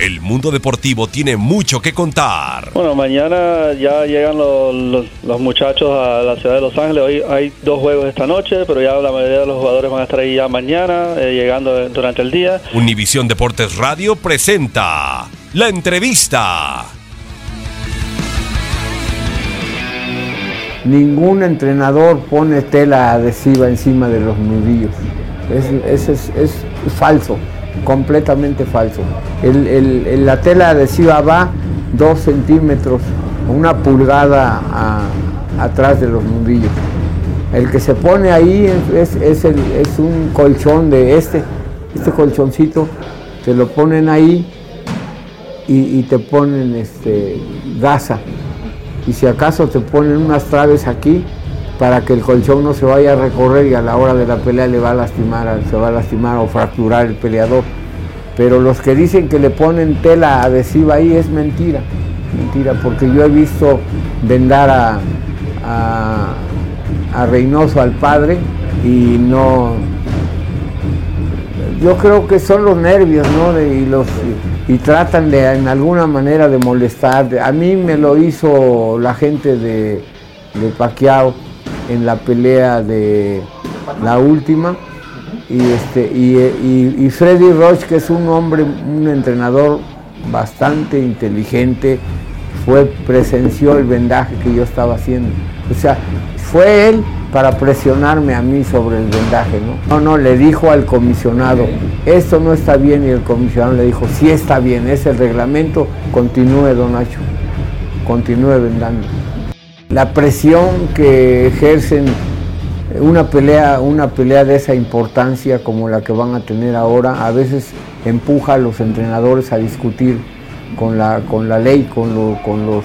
El mundo deportivo tiene mucho que contar. Bueno, mañana ya llegan los, los, los, muchachos a la ciudad de Los Ángeles. Hoy hay dos juegos esta noche, pero ya la mayoría de los jugadores van a estar ahí ya mañana, eh, llegando durante el día. Univisión Deportes Radio presenta la entrevista. Ningún entrenador pone tela adhesiva encima de los nudillos. Es, es, es, es falso, completamente falso. El, el, la tela adhesiva va dos centímetros, una pulgada atrás de los nudillos. El que se pone ahí es, es, un colchón de este, este colchoncito, te lo ponen ahí y, y te ponen este, gasa y si acaso te ponen unas traves aquí para que el colchón no se vaya a recorrer y a la hora de la pelea le va a lastimar, se va a lastimar o fracturar el peleador. Pero los que dicen que le ponen tela adhesiva ahí es mentira, mentira, porque yo he visto vendar a, a, Reynoso al padre y no, yo creo que son los nervios, ¿no? De, y, los, y, y, tratan de en alguna manera de molestar. A mí me lo hizo la gente de, de Paquiao en la pelea de la última. Y, este, y, Freddy Roach, que es un hombre, un entrenador bastante inteligente, fue, presenció el vendaje que yo estaba haciendo. O sea, fue él para presionarme a mí sobre el vendaje. No, no, le dijo al comisionado, esto no está bien, y el comisionado le dijo, sí está bien, es el reglamento, continúe, don Nacho, continúe vendando. La presión que ejercen una pelea, una pelea de esa importancia como la que van a tener ahora, a veces empuja a los entrenadores a discutir con la, con la ley, con, con los,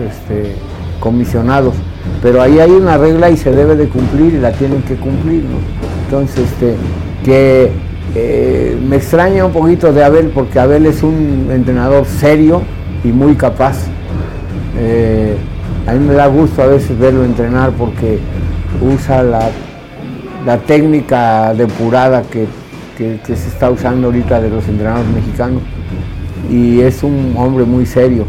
este, comisionados pero ahí hay una regla y se debe de cumplir y la tienen que cumplir. Entonces, este, que eh, me extraña un poquito de Abel porque Abel es un entrenador serio y muy capaz. Eh, a mí me da gusto a veces verlo entrenar porque usa la, técnica depurada que, que, que se está usando ahorita de los entrenadores mexicanos y es un hombre muy serio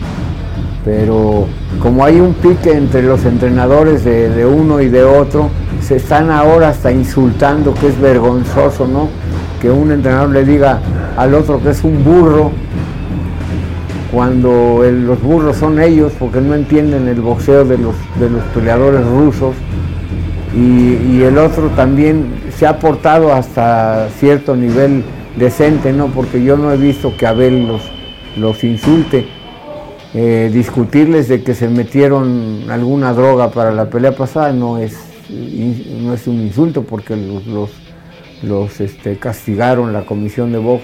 pero como hay un pique entre los entrenadores de, de, uno y de otro, se están ahora hasta insultando, que es vergonzoso, ¿no? Que un entrenador le diga al otro que es un burro, cuando los burros son ellos, porque no entienden el boxeo de los, de los peleadores rusos, y, y, el otro también se ha portado hasta cierto nivel decente, ¿no? Porque yo no he visto que Abel los, los insulte. Eh, discutirles de que se metieron alguna droga para la pelea pasada no es, no es un insulto porque los, los, los este, castigaron la comisión de box.